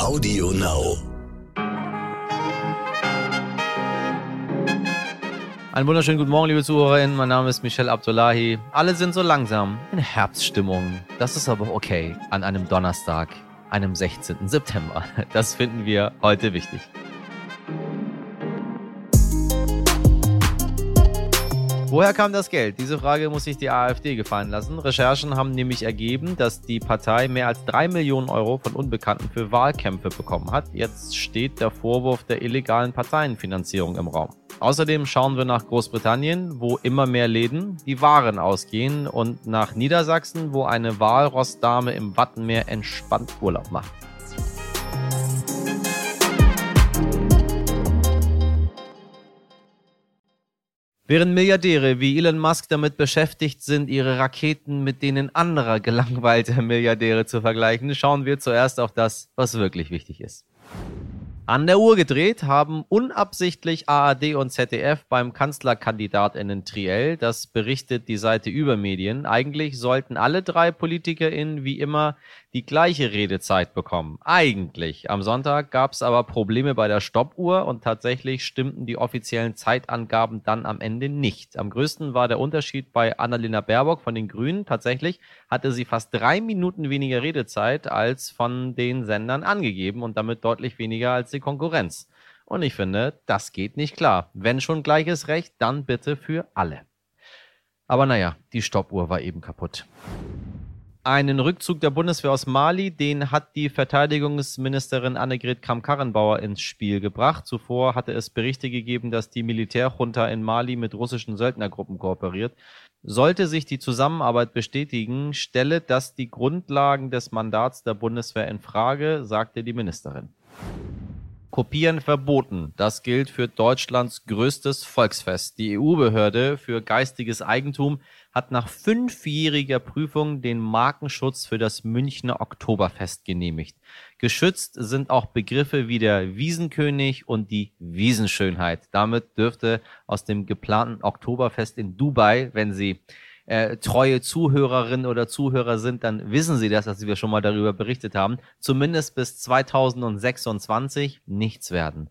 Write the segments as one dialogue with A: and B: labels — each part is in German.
A: Audio Now.
B: Einen wunderschönen guten Morgen, liebe Zuhörerinnen. Mein Name ist Michel Abdullahi. Alle sind so langsam in Herbststimmung. Das ist aber okay an einem Donnerstag, einem 16. September. Das finden wir heute wichtig. Woher kam das Geld? Diese Frage muss sich die AfD gefallen lassen. Recherchen haben nämlich ergeben, dass die Partei mehr als drei Millionen Euro von Unbekannten für Wahlkämpfe bekommen hat. Jetzt steht der Vorwurf der illegalen Parteienfinanzierung im Raum. Außerdem schauen wir nach Großbritannien, wo immer mehr Läden die Waren ausgehen und nach Niedersachsen, wo eine Walrossdame im Wattenmeer entspannt Urlaub macht. Während Milliardäre wie Elon Musk damit beschäftigt sind, ihre Raketen mit denen anderer gelangweilter Milliardäre zu vergleichen, schauen wir zuerst auf das, was wirklich wichtig ist. An der Uhr gedreht haben unabsichtlich ARD und ZDF beim Kanzlerkandidatinnen Triell, das berichtet die Seite Übermedien. Eigentlich sollten alle drei PolitikerInnen wie immer die gleiche Redezeit bekommen. Eigentlich. Am Sonntag gab es aber Probleme bei der Stoppuhr und tatsächlich stimmten die offiziellen Zeitangaben dann am Ende nicht. Am größten war der Unterschied bei Annalena Baerbock von den Grünen. Tatsächlich hatte sie fast drei Minuten weniger Redezeit als von den Sendern angegeben und damit deutlich weniger als die Konkurrenz. Und ich finde, das geht nicht klar. Wenn schon gleiches Recht, dann bitte für alle. Aber naja, die Stoppuhr war eben kaputt einen Rückzug der Bundeswehr aus Mali, den hat die Verteidigungsministerin Annegret Kramp-Karrenbauer ins Spiel gebracht. Zuvor hatte es Berichte gegeben, dass die Militärjunta in Mali mit russischen Söldnergruppen kooperiert. Sollte sich die Zusammenarbeit bestätigen, stelle das die Grundlagen des Mandats der Bundeswehr in Frage, sagte die Ministerin. Kopieren verboten. Das gilt für Deutschlands größtes Volksfest. Die EU-Behörde für geistiges Eigentum hat nach fünfjähriger Prüfung den Markenschutz für das Münchner Oktoberfest genehmigt. Geschützt sind auch Begriffe wie der Wiesenkönig und die Wiesenschönheit. Damit dürfte aus dem geplanten Oktoberfest in Dubai, wenn Sie äh, treue Zuhörerinnen oder Zuhörer sind, dann wissen Sie das, dass wir schon mal darüber berichtet haben, zumindest bis 2026 nichts werden.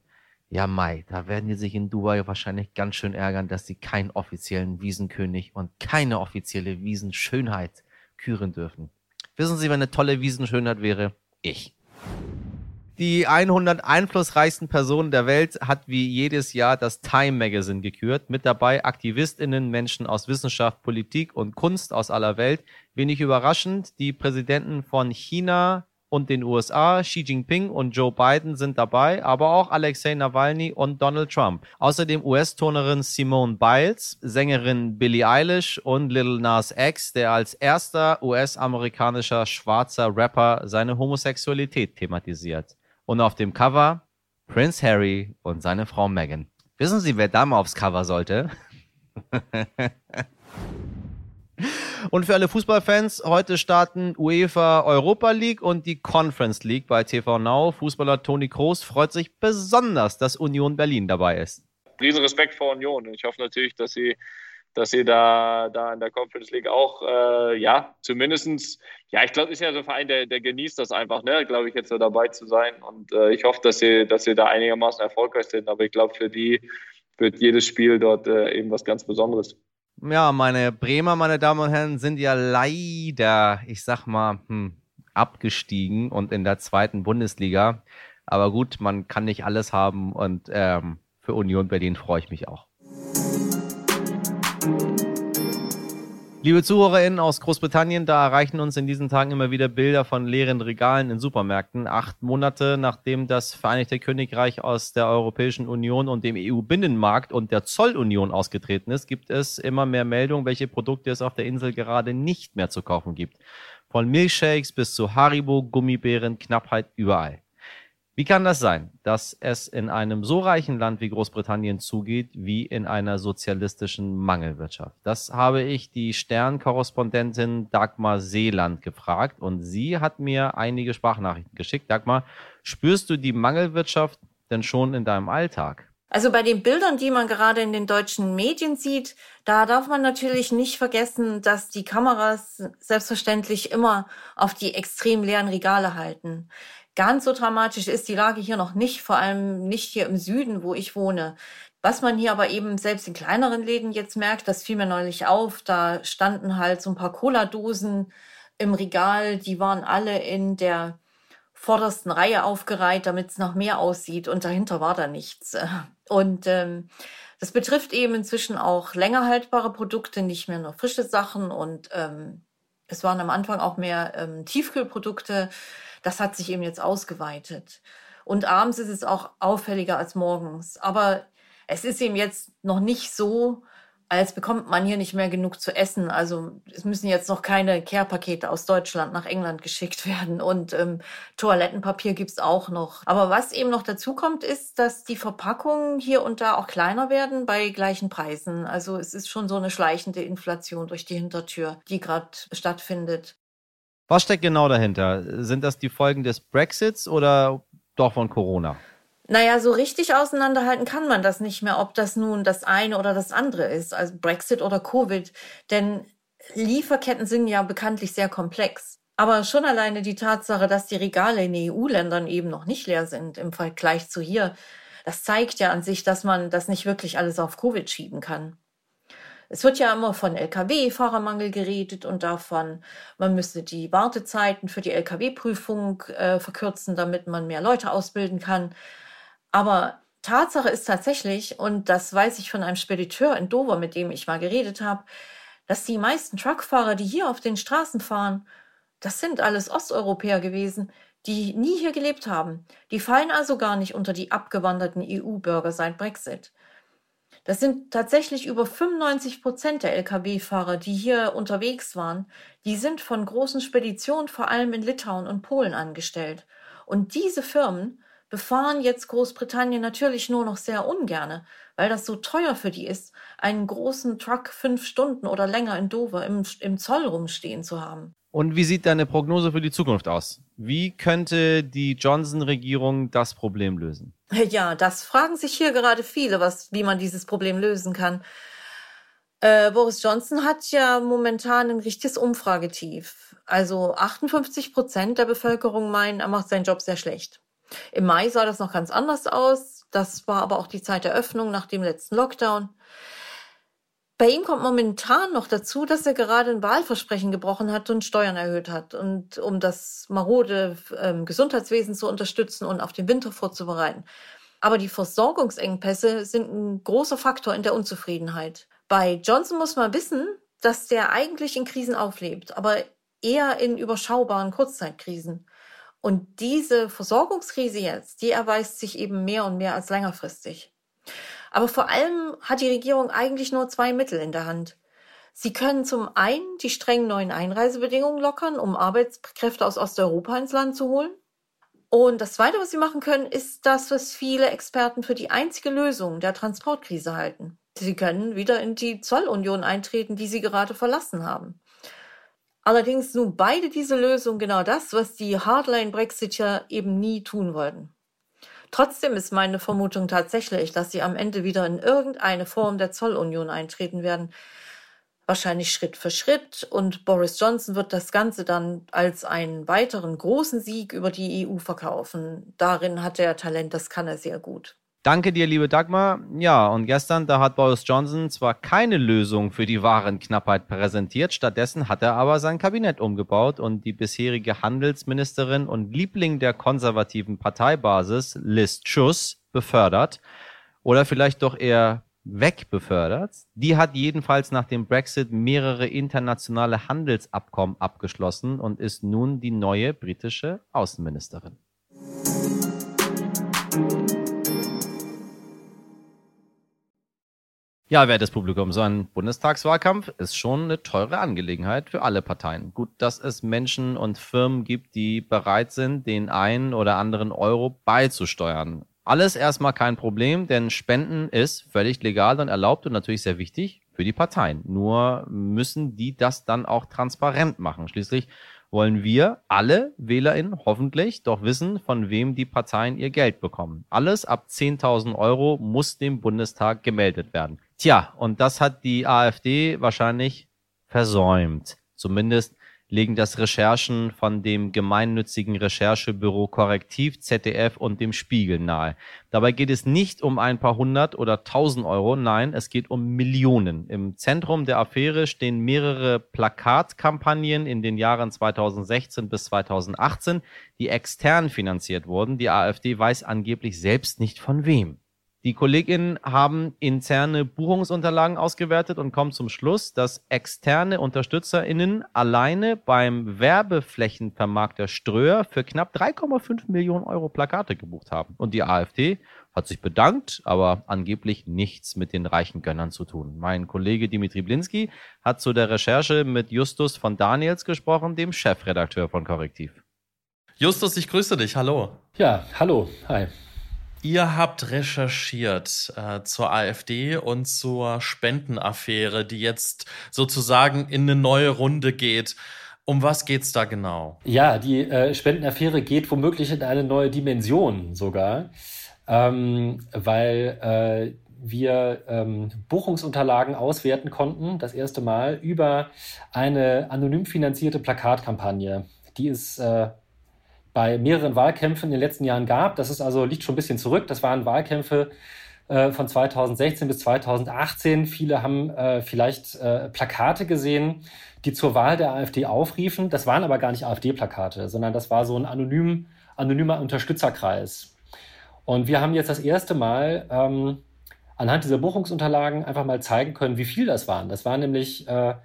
B: Ja, Mai, da werden die sich in Dubai wahrscheinlich ganz schön ärgern, dass sie keinen offiziellen Wiesenkönig und keine offizielle Wiesenschönheit küren dürfen. Wissen Sie, wer eine tolle Wiesenschönheit wäre? Ich. Die 100 einflussreichsten Personen der Welt hat wie jedes Jahr das Time Magazine gekürt. Mit dabei AktivistInnen, Menschen aus Wissenschaft, Politik und Kunst aus aller Welt. Wenig überraschend, die Präsidenten von China und den USA, Xi Jinping und Joe Biden sind dabei, aber auch Alexei Nawalny und Donald Trump. Außerdem US-Turnerin Simone Biles, Sängerin Billie Eilish und Little Nas X, der als erster US-amerikanischer schwarzer Rapper seine Homosexualität thematisiert. Und auf dem Cover Prince Harry und seine Frau Meghan. Wissen Sie, wer da mal aufs Cover sollte? und für alle Fußballfans, heute starten UEFA Europa League und die Conference League bei TV Now. Fußballer Toni Kroos freut sich besonders, dass Union Berlin dabei ist.
C: Riesen Respekt vor Union. Ich hoffe natürlich, dass sie dass sie da, da in der Conference League auch, äh, ja, zumindestens, ja, ich glaube, ist ja so ein Verein, der, der genießt das einfach, ne, glaube ich, jetzt so dabei zu sein. Und äh, ich hoffe, dass sie, dass sie da einigermaßen erfolgreich sind. Aber ich glaube, für die wird jedes Spiel dort äh, eben was ganz Besonderes.
B: Ja, meine Bremer, meine Damen und Herren, sind ja leider, ich sag mal, hm, abgestiegen und in der zweiten Bundesliga. Aber gut, man kann nicht alles haben und ähm, für Union Berlin freue ich mich auch. Liebe ZuhörerInnen aus Großbritannien, da erreichen uns in diesen Tagen immer wieder Bilder von leeren Regalen in Supermärkten. Acht Monate nachdem das Vereinigte Königreich aus der Europäischen Union und dem EU-Binnenmarkt und der Zollunion ausgetreten ist, gibt es immer mehr Meldungen, welche Produkte es auf der Insel gerade nicht mehr zu kaufen gibt. Von Milchshakes bis zu Haribo, Gummibären, Knappheit überall. Wie kann das sein, dass es in einem so reichen Land wie Großbritannien zugeht wie in einer sozialistischen Mangelwirtschaft? Das habe ich die Stern-Korrespondentin Dagmar Seeland gefragt und sie hat mir einige Sprachnachrichten geschickt. Dagmar, spürst du die Mangelwirtschaft denn schon in deinem Alltag?
A: Also bei den Bildern, die man gerade in den deutschen Medien sieht, da darf man natürlich nicht vergessen, dass die Kameras selbstverständlich immer auf die extrem leeren Regale halten. Ganz so dramatisch ist die Lage hier noch nicht, vor allem nicht hier im Süden, wo ich wohne. Was man hier aber eben selbst in kleineren Läden jetzt merkt, das fiel mir neulich auf, da standen halt so ein paar Cola-Dosen im Regal, die waren alle in der vordersten Reihe aufgereiht, damit es noch mehr aussieht und dahinter war da nichts. Und ähm, das betrifft eben inzwischen auch länger haltbare Produkte, nicht mehr nur frische Sachen und ähm, es waren am Anfang auch mehr ähm, Tiefkühlprodukte. Das hat sich eben jetzt ausgeweitet. Und abends ist es auch auffälliger als morgens. Aber es ist eben jetzt noch nicht so, als bekommt man hier nicht mehr genug zu essen. Also es müssen jetzt noch keine Care-Pakete aus Deutschland nach England geschickt werden und ähm, Toilettenpapier gibt's auch noch. Aber was eben noch dazu kommt, ist, dass die Verpackungen hier und da auch kleiner werden bei gleichen Preisen. Also es ist schon so eine schleichende Inflation durch die Hintertür, die gerade stattfindet.
B: Was steckt genau dahinter? Sind das die Folgen des Brexits oder doch von Corona?
A: Naja, so richtig auseinanderhalten kann man das nicht mehr, ob das nun das eine oder das andere ist, also Brexit oder Covid. Denn Lieferketten sind ja bekanntlich sehr komplex. Aber schon alleine die Tatsache, dass die Regale in EU-Ländern eben noch nicht leer sind im Vergleich zu hier, das zeigt ja an sich, dass man das nicht wirklich alles auf Covid schieben kann. Es wird ja immer von Lkw-Fahrermangel geredet und davon, man müsse die Wartezeiten für die Lkw-Prüfung äh, verkürzen, damit man mehr Leute ausbilden kann. Aber Tatsache ist tatsächlich, und das weiß ich von einem Spediteur in Dover, mit dem ich mal geredet habe, dass die meisten Truckfahrer, die hier auf den Straßen fahren, das sind alles Osteuropäer gewesen, die nie hier gelebt haben. Die fallen also gar nicht unter die abgewanderten EU-Bürger seit Brexit. Das sind tatsächlich über 95 Prozent der Lkw-Fahrer, die hier unterwegs waren. Die sind von großen Speditionen vor allem in Litauen und Polen angestellt. Und diese Firmen befahren jetzt Großbritannien natürlich nur noch sehr ungerne, weil das so teuer für die ist, einen großen Truck fünf Stunden oder länger in Dover im, im Zoll rumstehen zu haben.
B: Und wie sieht deine Prognose für die Zukunft aus? Wie könnte die Johnson-Regierung das Problem lösen?
A: Ja, das fragen sich hier gerade viele, was, wie man dieses Problem lösen kann. Äh, Boris Johnson hat ja momentan ein richtiges Umfragetief. Also 58 Prozent der Bevölkerung meinen, er macht seinen Job sehr schlecht. Im Mai sah das noch ganz anders aus. Das war aber auch die Zeit der Öffnung nach dem letzten Lockdown. Bei ihm kommt momentan noch dazu, dass er gerade ein Wahlversprechen gebrochen hat und Steuern erhöht hat. Und um das marode ähm, Gesundheitswesen zu unterstützen und auf den Winter vorzubereiten. Aber die Versorgungsengpässe sind ein großer Faktor in der Unzufriedenheit. Bei Johnson muss man wissen, dass der eigentlich in Krisen auflebt, aber eher in überschaubaren Kurzzeitkrisen. Und diese Versorgungskrise jetzt, die erweist sich eben mehr und mehr als längerfristig. Aber vor allem hat die Regierung eigentlich nur zwei Mittel in der Hand. Sie können zum einen die strengen neuen Einreisebedingungen lockern, um Arbeitskräfte aus Osteuropa ins Land zu holen. Und das Zweite, was sie machen können, ist das, was viele Experten für die einzige Lösung der Transportkrise halten. Sie können wieder in die Zollunion eintreten, die sie gerade verlassen haben. Allerdings nun beide diese Lösungen genau das, was die Hardline-Brexiter eben nie tun wollten. Trotzdem ist meine Vermutung tatsächlich, dass sie am Ende wieder in irgendeine Form der Zollunion eintreten werden. Wahrscheinlich Schritt für Schritt und Boris Johnson wird das Ganze dann als einen weiteren großen Sieg über die EU verkaufen. Darin hat er Talent, das kann er sehr gut.
B: Danke dir, liebe Dagmar. Ja, und gestern, da hat Boris Johnson zwar keine Lösung für die Warenknappheit präsentiert, stattdessen hat er aber sein Kabinett umgebaut und die bisherige Handelsministerin und Liebling der konservativen Parteibasis, Liz Truss, befördert. Oder vielleicht doch eher wegbefördert. Die hat jedenfalls nach dem Brexit mehrere internationale Handelsabkommen abgeschlossen und ist nun die neue britische Außenministerin. Ja, wertes Publikum, so ein Bundestagswahlkampf ist schon eine teure Angelegenheit für alle Parteien. Gut, dass es Menschen und Firmen gibt, die bereit sind, den einen oder anderen Euro beizusteuern. Alles erstmal kein Problem, denn Spenden ist völlig legal und erlaubt und natürlich sehr wichtig für die Parteien. Nur müssen die das dann auch transparent machen. Schließlich wollen wir alle WählerInnen hoffentlich doch wissen, von wem die Parteien ihr Geld bekommen. Alles ab 10.000 Euro muss dem Bundestag gemeldet werden. Tja, und das hat die AfD wahrscheinlich versäumt. Zumindest legen das Recherchen von dem gemeinnützigen Recherchebüro Korrektiv, ZDF und dem Spiegel nahe. Dabei geht es nicht um ein paar hundert oder tausend Euro, nein, es geht um Millionen. Im Zentrum der Affäre stehen mehrere Plakatkampagnen in den Jahren 2016 bis 2018, die extern finanziert wurden. Die AfD weiß angeblich selbst nicht von wem. Die KollegInnen haben interne Buchungsunterlagen ausgewertet und kommen zum Schluss, dass externe UnterstützerInnen alleine beim Werbeflächenvermarkter Ströer für knapp 3,5 Millionen Euro Plakate gebucht haben. Und die AfD hat sich bedankt, aber angeblich nichts mit den reichen Gönnern zu tun. Mein Kollege Dimitri Blinski hat zu der Recherche mit Justus von Daniels gesprochen, dem Chefredakteur von Korrektiv.
D: Justus, ich grüße dich. Hallo.
E: Ja, hallo. Hi.
D: Ihr habt recherchiert äh, zur AfD und zur Spendenaffäre, die jetzt sozusagen in eine neue Runde geht. Um was geht's da genau?
E: Ja, die äh, Spendenaffäre geht womöglich in eine neue Dimension sogar, ähm, weil äh, wir ähm, Buchungsunterlagen auswerten konnten, das erste Mal über eine anonym finanzierte Plakatkampagne. Die ist äh, bei mehreren Wahlkämpfen in den letzten Jahren gab. Das ist also, liegt schon ein bisschen zurück. Das waren Wahlkämpfe äh, von 2016 bis 2018. Viele haben äh, vielleicht äh, Plakate gesehen, die zur Wahl der AfD aufriefen. Das waren aber gar nicht AfD-Plakate, sondern das war so ein anonym, anonymer Unterstützerkreis. Und wir haben jetzt das erste Mal ähm, anhand dieser Buchungsunterlagen einfach mal zeigen können, wie viel das waren. Das waren nämlich äh,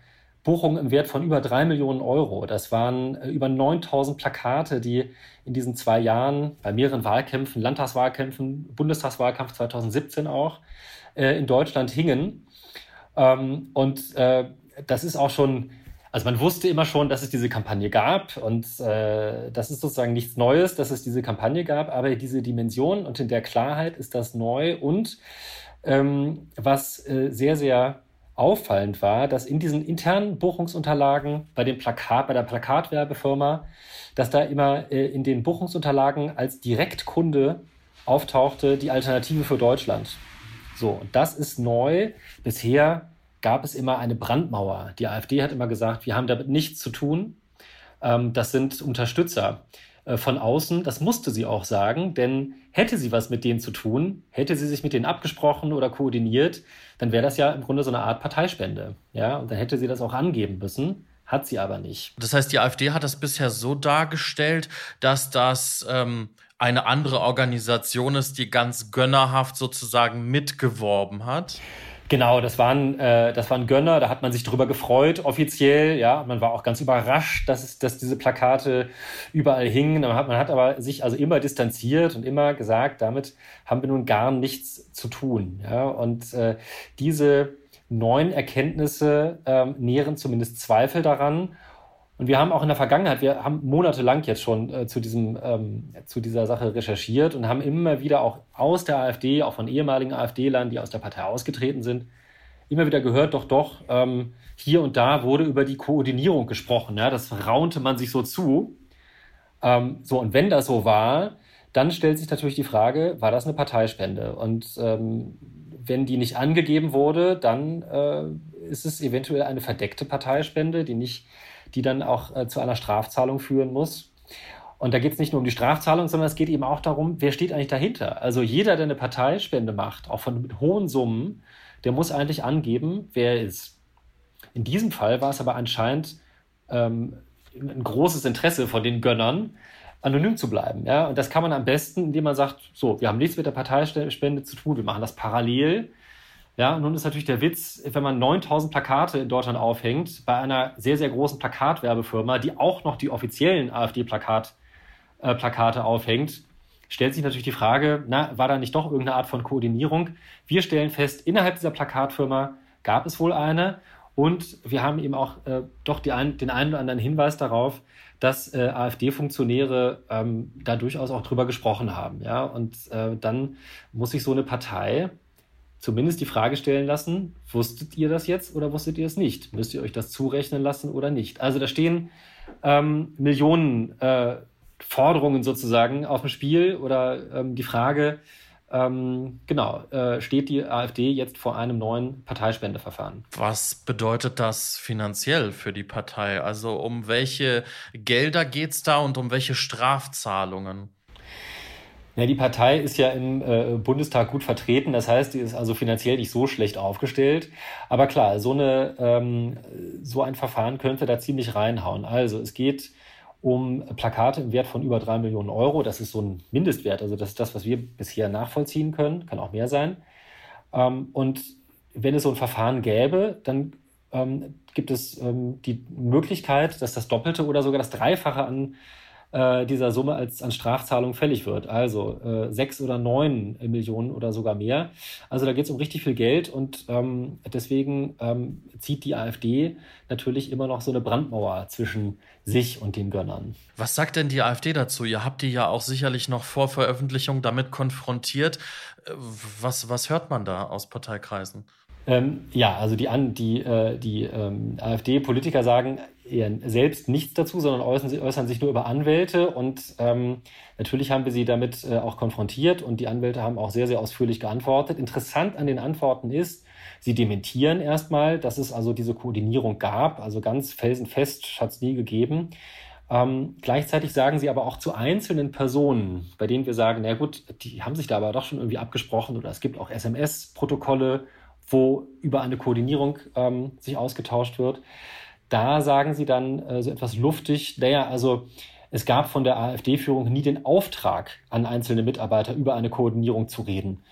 E: Buchungen im Wert von über drei Millionen Euro. Das waren äh, über 9000 Plakate, die in diesen zwei Jahren bei mehreren Wahlkämpfen, Landtagswahlkämpfen, Bundestagswahlkampf 2017 auch, äh, in Deutschland hingen. Ähm, und äh, das ist auch schon, also man wusste immer schon, dass es diese Kampagne gab und das ist sozusagen nichts Neues, dass es diese Kampagne gab, aber diese Dimension und in der Klarheit ist das neu und ähm, was sehr, sehr auffallend war, dass in diesen internen Buchungsunterlagen bei dem Plakat, bei der Plakatwerbefirma, dass da immer äh, in den Buchungsunterlagen als Direktkunde auftauchte die Alternative für Deutschland. So, und das ist neu. Bisher gab es immer eine Brandmauer. Die AfD hat immer gesagt, wir haben damit nichts zu tun. Ähm, das sind Unterstützer. Äh, von außen. Das musste sie auch sagen, denn hätte sie was mit denen zu tun, hätte sie sich mit denen abgesprochen oder koordiniert, dann wäre das ja im Grunde so eine Art Parteispende. Ja, und dann hätte sie das auch angeben müssen. Hat sie aber nicht.
D: Das heißt, die AfD hat das bisher so dargestellt, dass das ähm, eine andere Organisation ist, die ganz gönnerhaft sozusagen mitgeworben hat.
E: Genau, das waren, äh, das waren Gönner, da hat man sich drüber gefreut, offiziell, ja. Man war auch ganz überrascht, dass, es, dass diese Plakate überall hingen. Man hat, man hat aber sich also immer distanziert und immer gesagt, damit haben wir nun gar nichts zu tun. Ja. Und äh, diese neuen Erkenntnisse ähm, nähren zumindest Zweifel daran. Und wir haben auch in der Vergangenheit, wir haben monatelang jetzt schon äh, zu, diesem, ähm, zu dieser Sache recherchiert und haben immer wieder auch aus der AfD, auch von ehemaligen AfD-Lern, die aus der Partei ausgetreten sind, immer wieder gehört, doch, doch, ähm, hier und da wurde über die Koordinierung gesprochen. Ja, das raunte man sich so zu. Ähm, so, und wenn das so war, dann stellt sich natürlich die Frage, war das eine Parteispende? Und ähm, wenn die nicht angegeben wurde, dann äh, ist es eventuell eine verdeckte Parteispende, die nicht die dann auch äh, zu einer Strafzahlung führen muss. Und da geht es nicht nur um die Strafzahlung, sondern es geht eben auch darum, wer steht eigentlich dahinter. Also jeder, der eine Parteispende macht, auch von mit hohen Summen, der muss eigentlich angeben, wer er ist. In diesem Fall war es aber anscheinend ähm, ein großes Interesse von den Gönnern, anonym zu bleiben. Ja? Und das kann man am besten, indem man sagt, so, wir haben nichts mit der Parteispende zu tun, wir machen das parallel ja, nun ist natürlich der Witz, wenn man 9000 Plakate in Deutschland aufhängt, bei einer sehr, sehr großen Plakatwerbefirma, die auch noch die offiziellen AfD-Plakate äh, aufhängt, stellt sich natürlich die Frage, na, war da nicht doch irgendeine Art von Koordinierung? Wir stellen fest, innerhalb dieser Plakatfirma gab es wohl eine und wir haben eben auch äh, doch ein, den einen oder anderen Hinweis darauf, dass äh, AfD-Funktionäre ähm, da durchaus auch drüber gesprochen haben. Ja? Und äh, dann muss sich so eine Partei zumindest die Frage stellen lassen, wusstet ihr das jetzt oder wusstet ihr es nicht? Müsst ihr euch das zurechnen lassen oder nicht? Also da stehen ähm, Millionen äh, Forderungen sozusagen auf dem Spiel oder ähm, die Frage, ähm, genau, äh, steht die AfD jetzt vor einem neuen Parteispendeverfahren.
D: Was bedeutet das finanziell für die Partei? Also um welche Gelder geht es da und um welche Strafzahlungen?
E: Ja, die Partei ist ja im äh, Bundestag gut vertreten, das heißt, die ist also finanziell nicht so schlecht aufgestellt. Aber klar, so, eine, ähm, so ein Verfahren könnte da ziemlich reinhauen. Also es geht um Plakate im Wert von über drei Millionen Euro. Das ist so ein Mindestwert. Also das ist das, was wir bisher nachvollziehen können. Kann auch mehr sein. Ähm, und wenn es so ein Verfahren gäbe, dann ähm, gibt es ähm, die Möglichkeit, dass das Doppelte oder sogar das Dreifache an äh, dieser Summe als an Strafzahlung fällig wird. Also äh, sechs oder neun Millionen oder sogar mehr. Also da geht es um richtig viel Geld und ähm, deswegen ähm, zieht die AfD natürlich immer noch so eine Brandmauer zwischen sich und den Gönnern.
D: Was sagt denn die AfD dazu? Ihr habt die ja auch sicherlich noch vor Veröffentlichung damit konfrontiert. Äh, was, was hört man da aus Parteikreisen?
E: Ähm, ja, also die, die, äh, die ähm, AfD-Politiker sagen eher selbst nichts dazu, sondern äußern, äußern sich nur über Anwälte. Und ähm, natürlich haben wir sie damit äh, auch konfrontiert und die Anwälte haben auch sehr, sehr ausführlich geantwortet. Interessant an den Antworten ist, sie dementieren erstmal, dass es also diese Koordinierung gab. Also ganz felsenfest hat es nie gegeben. Ähm, gleichzeitig sagen sie aber auch zu einzelnen Personen, bei denen wir sagen, na gut, die haben sich da aber doch schon irgendwie abgesprochen oder es gibt auch SMS-Protokolle wo über eine Koordinierung ähm, sich ausgetauscht wird. Da sagen sie dann äh, so etwas luftig, naja, also es gab von der AfD-Führung nie den Auftrag an einzelne Mitarbeiter über eine Koordinierung zu reden.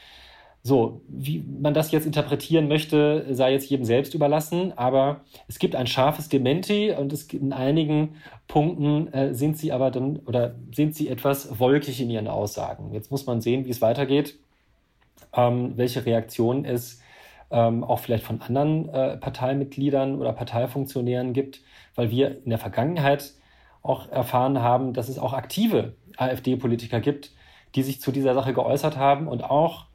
E: So, wie man das jetzt interpretieren möchte, sei jetzt jedem selbst überlassen, aber es gibt ein scharfes Dementi und es gibt in einigen Punkten äh, sind sie aber dann oder sind sie etwas wolkig in ihren Aussagen. Jetzt muss man sehen, wie es weitergeht, ähm, welche Reaktionen es ähm, auch vielleicht von anderen äh, Parteimitgliedern oder Parteifunktionären gibt, weil wir in der Vergangenheit auch erfahren haben, dass es auch aktive AfD-Politiker gibt, die sich zu dieser Sache geäußert haben und auch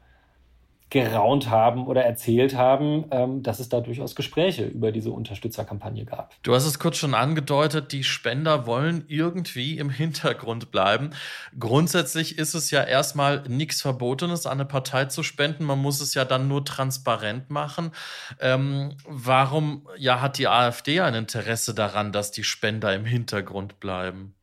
E: geraunt haben oder erzählt haben, ähm, dass es da durchaus Gespräche über diese Unterstützerkampagne gab.
D: Du hast es kurz schon angedeutet, die Spender wollen irgendwie im Hintergrund bleiben. Grundsätzlich ist es ja erstmal nichts Verbotenes, an eine Partei zu spenden. Man muss es ja dann nur transparent machen. Ähm, warum ja, hat die AfD ein Interesse daran, dass die Spender im Hintergrund bleiben?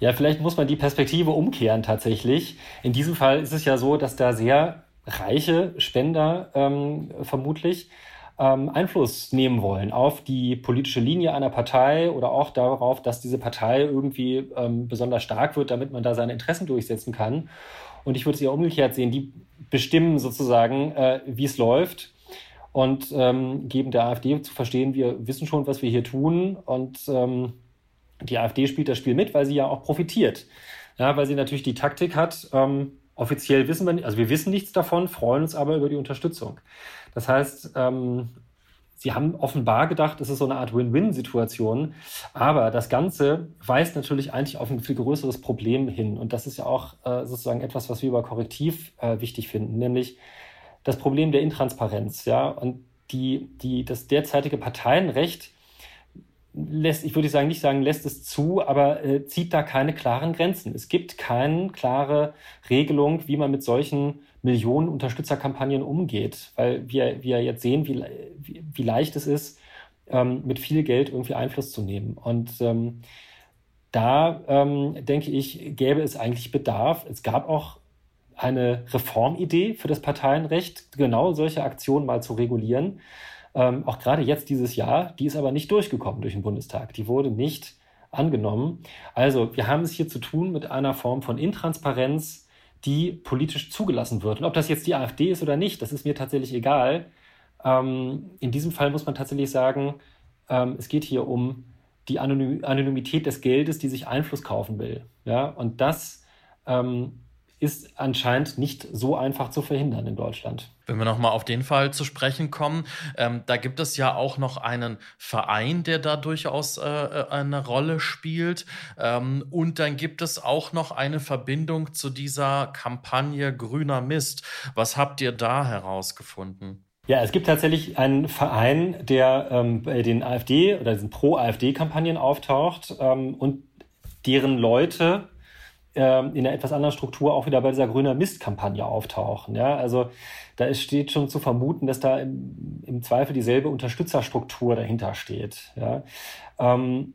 E: Ja, vielleicht muss man die Perspektive umkehren tatsächlich. In diesem Fall ist es ja so, dass da sehr reiche Spender ähm, vermutlich ähm, Einfluss nehmen wollen auf die politische Linie einer Partei oder auch darauf, dass diese Partei irgendwie ähm, besonders stark wird, damit man da seine Interessen durchsetzen kann. Und ich würde es eher umgekehrt sehen, die bestimmen sozusagen, äh, wie es läuft und ähm, geben der AfD zu verstehen, wir wissen schon, was wir hier tun und ähm, die AfD spielt das Spiel mit, weil sie ja auch profitiert. Ja, weil sie natürlich die Taktik hat, ähm, Offiziell wissen wir nicht, also wir wissen nichts davon, freuen uns aber über die Unterstützung. Das heißt, ähm, Sie haben offenbar gedacht, es ist so eine Art Win-Win-Situation. Aber das Ganze weist natürlich eigentlich auf ein viel größeres Problem hin. Und das ist ja auch äh, sozusagen etwas, was wir über Korrektiv äh, wichtig finden, nämlich das Problem der Intransparenz. Ja? Und die, die, das derzeitige Parteienrecht lässt, ich würde sagen, nicht sagen, lässt es zu, aber äh, zieht da keine klaren Grenzen. Es gibt keine klare Regelung, wie man mit solchen Millionen Unterstützerkampagnen umgeht, weil wir, wir jetzt sehen, wie, wie, wie leicht es ist, ähm, mit viel Geld irgendwie Einfluss zu nehmen. Und ähm, da ähm, denke ich, gäbe es eigentlich Bedarf. Es gab auch eine Reformidee für das Parteienrecht, genau solche Aktionen mal zu regulieren ähm, auch gerade jetzt dieses Jahr, die ist aber nicht durchgekommen durch den Bundestag. Die wurde nicht angenommen. Also wir haben es hier zu tun mit einer Form von Intransparenz, die politisch zugelassen wird. Und ob das jetzt die AfD ist oder nicht, das ist mir tatsächlich egal. Ähm, in diesem Fall muss man tatsächlich sagen, ähm, es geht hier um die Anonym Anonymität des Geldes, die sich Einfluss kaufen will. Ja, und das ähm, ist anscheinend nicht so einfach zu verhindern in Deutschland.
D: Wenn wir nochmal auf den Fall zu sprechen kommen, ähm, da gibt es ja auch noch einen Verein, der da durchaus äh, äh, eine Rolle spielt. Ähm, und dann gibt es auch noch eine Verbindung zu dieser Kampagne Grüner Mist. Was habt ihr da herausgefunden?
E: Ja, es gibt tatsächlich einen Verein, der ähm, bei den AfD oder diesen Pro-AfD-Kampagnen auftaucht ähm, und deren Leute in einer etwas anderen Struktur auch wieder bei dieser grüner Mist-Kampagne auftauchen. Ja, also da ist, steht schon zu vermuten, dass da im, im Zweifel dieselbe Unterstützerstruktur dahinter steht. Ja. Ähm,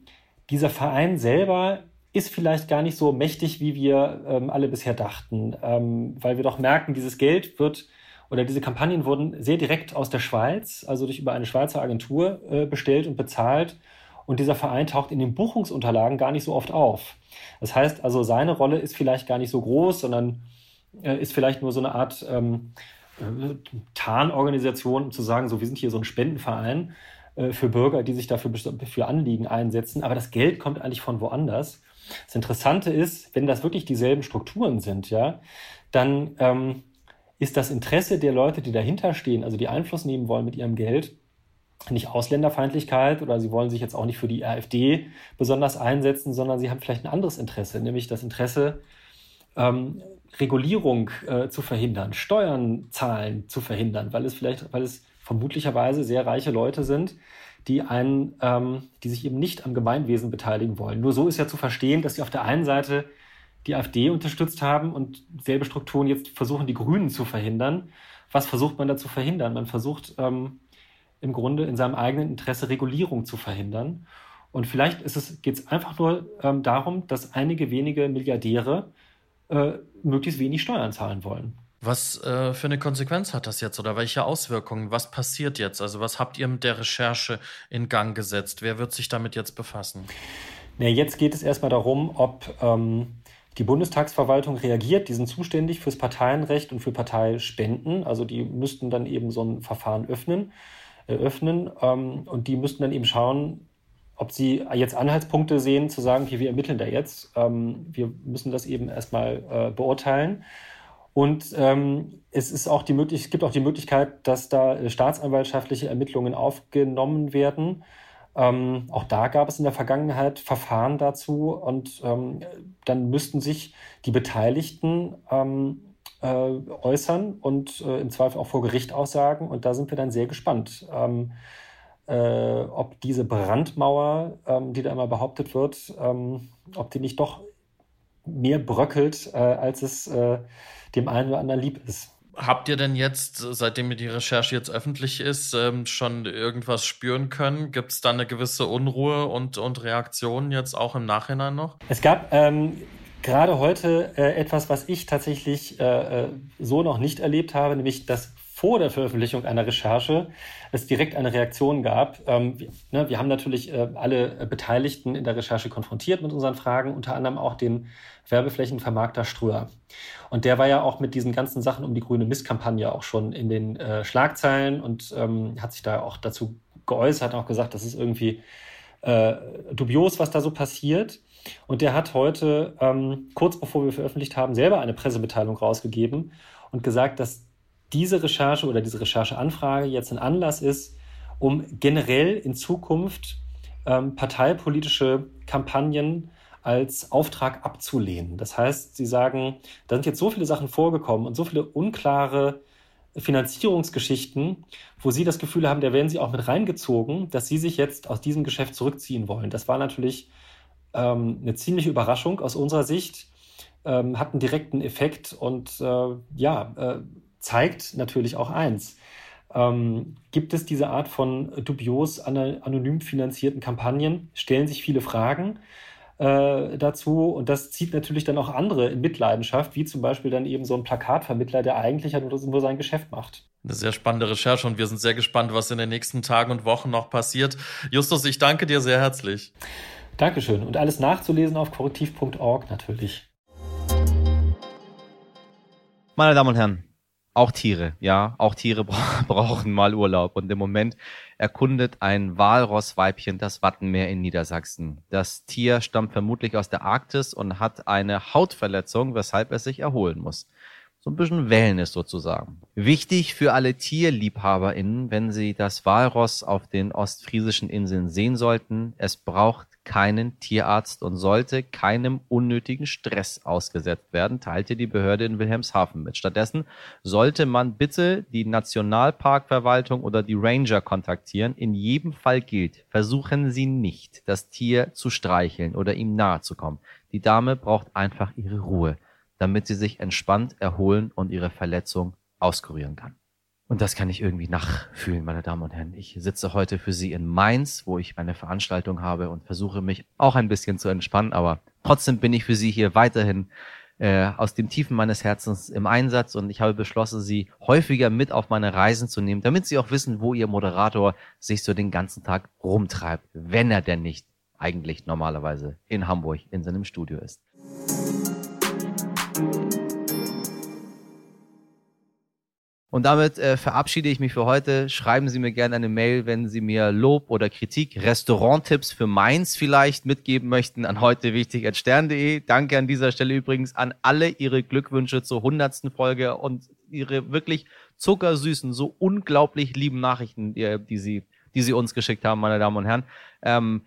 E: dieser Verein selber ist vielleicht gar nicht so mächtig, wie wir ähm, alle bisher dachten, ähm, weil wir doch merken, dieses Geld wird oder diese Kampagnen wurden sehr direkt aus der Schweiz, also durch über eine Schweizer Agentur äh, bestellt und bezahlt. Und dieser Verein taucht in den Buchungsunterlagen gar nicht so oft auf. Das heißt also, seine Rolle ist vielleicht gar nicht so groß, sondern äh, ist vielleicht nur so eine Art ähm, äh, Tarnorganisation, um zu sagen, so wir sind hier so ein Spendenverein äh, für Bürger, die sich dafür für Anliegen einsetzen. Aber das Geld kommt eigentlich von woanders. Das Interessante ist, wenn das wirklich dieselben Strukturen sind, ja, dann ähm, ist das Interesse der Leute, die dahinter stehen, also die Einfluss nehmen wollen mit ihrem Geld, nicht Ausländerfeindlichkeit oder sie wollen sich jetzt auch nicht für die AfD besonders einsetzen, sondern sie haben vielleicht ein anderes Interesse, nämlich das Interesse, ähm, Regulierung äh, zu verhindern, Steuern zahlen zu verhindern, weil es vielleicht, weil es vermutlicherweise sehr reiche Leute sind, die einen, ähm, die sich eben nicht am Gemeinwesen beteiligen wollen. Nur so ist ja zu verstehen, dass sie auf der einen Seite die AfD unterstützt haben und selbe Strukturen jetzt versuchen, die Grünen zu verhindern. Was versucht man da zu verhindern? Man versucht ähm, im Grunde in seinem eigenen Interesse Regulierung zu verhindern. Und vielleicht geht es einfach nur ähm, darum, dass einige wenige Milliardäre äh, möglichst wenig Steuern zahlen wollen.
D: Was äh, für eine Konsequenz hat das jetzt oder welche Auswirkungen? Was passiert jetzt? Also was habt ihr mit der Recherche in Gang gesetzt? Wer wird sich damit jetzt befassen?
E: Na, jetzt geht es erstmal darum, ob ähm, die Bundestagsverwaltung reagiert, die sind zuständig fürs Parteienrecht und für Parteispenden. Also die müssten dann eben so ein Verfahren öffnen, eröffnen ähm, und die müssten dann eben schauen, ob sie jetzt Anhaltspunkte sehen, zu sagen, okay, wir ermitteln da jetzt. Ähm, wir müssen das eben erstmal äh, beurteilen. Und ähm, es, ist auch die möglich es gibt auch die Möglichkeit, dass da staatsanwaltschaftliche Ermittlungen aufgenommen werden. Ähm, auch da gab es in der Vergangenheit Verfahren dazu und ähm, dann müssten sich die Beteiligten ähm, äh, äußern und äh, im Zweifel auch vor Gericht aussagen. Und da sind wir dann sehr gespannt, ähm, äh, ob diese Brandmauer, ähm, die da immer behauptet wird, ähm, ob die nicht doch mehr bröckelt, äh, als es äh, dem einen oder anderen lieb ist.
D: Habt ihr denn jetzt, seitdem die Recherche jetzt öffentlich ist, ähm, schon irgendwas spüren können? Gibt es da eine gewisse Unruhe und, und Reaktionen jetzt auch im Nachhinein noch?
E: Es gab ähm, gerade heute äh, etwas, was ich tatsächlich äh, äh so noch nicht erlebt habe, nämlich dass vor der Veröffentlichung einer Recherche es direkt eine Reaktion gab. Ähm, wir, ne, wir, haben natürlich äh, alle Beteiligten in der Recherche konfrontiert mit unseren Fragen, unter anderem auch den Werbeflächenvermarkter Ströer. Und der war ja auch mit diesen ganzen Sachen um die grüne Misskampagne auch schon in den äh, Schlagzeilen und ähm, hat sich da auch dazu geäußert, auch gesagt, das ist irgendwie äh, dubios, was da so passiert. Und der hat heute, ähm, kurz bevor wir veröffentlicht haben, selber eine Pressemitteilung rausgegeben und gesagt, dass diese Recherche oder diese Rechercheanfrage jetzt ein Anlass ist, um generell in Zukunft ähm, parteipolitische Kampagnen als Auftrag abzulehnen. Das heißt, sie sagen, da sind jetzt so viele Sachen vorgekommen und so viele unklare Finanzierungsgeschichten, wo sie das Gefühl haben, da werden sie auch mit reingezogen, dass sie sich jetzt aus diesem Geschäft zurückziehen wollen. Das war natürlich ähm, eine ziemliche Überraschung aus unserer Sicht, ähm, hat einen direkten Effekt und äh, ja, äh, zeigt natürlich auch eins. Ähm, gibt es diese Art von dubios anonym finanzierten Kampagnen? Stellen sich viele Fragen äh, dazu und das zieht natürlich dann auch andere in Mitleidenschaft, wie zum Beispiel dann eben so ein Plakatvermittler, der eigentlich nur sein Geschäft macht.
D: Eine sehr spannende Recherche und wir sind sehr gespannt, was in den nächsten Tagen und Wochen noch passiert. Justus, ich danke dir sehr herzlich.
E: Dankeschön und alles nachzulesen auf korrektiv.org natürlich.
B: Meine Damen und Herren, Auch Tiere, ja. Auch Tiere brauchen mal Urlaub. Und im Moment erkundet ein Walrossweibchen das Wattenmeer in Niedersachsen. Das Tier stammt vermutlich aus der Arktis und hat eine Hautverletzung, weshalb es sich erholen muss. So ein bisschen Wellness sozusagen. Wichtig für alle TierliebhaberInnen, wenn sie das Walross auf den ostfriesischen Inseln sehen sollten, es braucht keinen Tierarzt und sollte keinem unnötigen Stress ausgesetzt werden, teilte die Behörde in Wilhelmshaven mit. Stattdessen sollte man bitte die Nationalparkverwaltung oder die Ranger kontaktieren. In jedem Fall gilt, versuchen Sie nicht, das Tier zu streicheln oder ihm nahe zu kommen. Die Dame braucht einfach ihre Ruhe, damit sie sich entspannt erholen und ihre Verletzung auskurieren kann. Und das kann ich irgendwie nachfühlen, meine Damen und Herren. Ich sitze heute für Sie in Mainz, wo ich meine Veranstaltung habe und versuche mich auch ein bisschen zu entspannen, aber trotzdem bin ich für Sie hier weiterhin äh, aus dem Tiefen meines Herzens im Einsatz und ich habe beschlossen, Sie häufiger mit auf meine Reisen zu nehmen, damit Sie auch wissen, wo Ihr Moderator sich so den ganzen Tag rumtreibt, wenn er denn nicht eigentlich normalerweise in Hamburg in seinem Studio ist. Und damit äh, verabschiede ich mich für heute. Schreiben Sie mir gerne eine Mail, wenn Sie mir Lob oder Kritik, Restauranttipps für Mainz vielleicht mitgeben möchten an heute wichtig at stern.de. Danke an dieser Stelle übrigens an alle Ihre Glückwünsche zur hundertsten Folge und Ihre wirklich zuckersüßen, so unglaublich lieben Nachrichten, die, die Sie, die Sie uns geschickt haben, meine Damen und Herren. Ähm,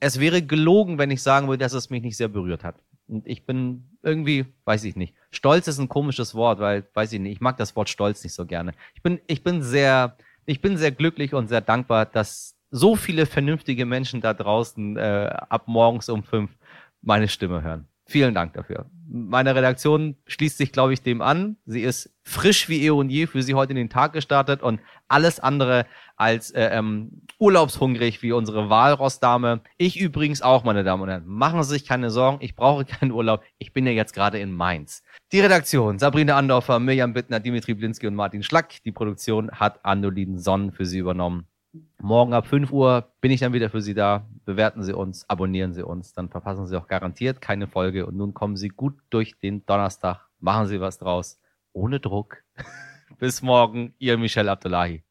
B: es wäre gelogen, wenn ich sagen würde, dass es mich nicht sehr berührt hat. Und ich bin irgendwie, weiß ich nicht. Stolz ist ein komisches Wort, weil, weiß ich nicht, ich mag das Wort Stolz nicht so gerne. Ich bin, ich bin sehr, ich bin sehr glücklich und sehr dankbar, dass so viele vernünftige Menschen da draußen äh, ab morgens um fünf meine Stimme hören. Vielen Dank dafür. Meine Redaktion schließt sich, glaube ich, dem an. Sie ist frisch wie eh und je für Sie heute in den Tag gestartet und alles andere als äh, ähm, urlaubshungrig wie unsere Walrossdame. Ich übrigens auch, meine Damen und Herren. Machen Sie sich keine Sorgen, ich brauche keinen Urlaub. Ich bin ja jetzt gerade in Mainz. Die Redaktion, Sabrina Andorfer, Mirjam Bittner, Dimitri Blinski und Martin Schlack. Die Produktion hat Andolin Sonn für Sie übernommen. Morgen ab 5 Uhr bin ich dann wieder für Sie da. Bewerten Sie uns, abonnieren Sie uns, dann verpassen Sie auch garantiert keine Folge. Und nun kommen Sie gut durch den Donnerstag. Machen Sie was draus. Ohne Druck. Bis morgen, Ihr Michel Abdullahi.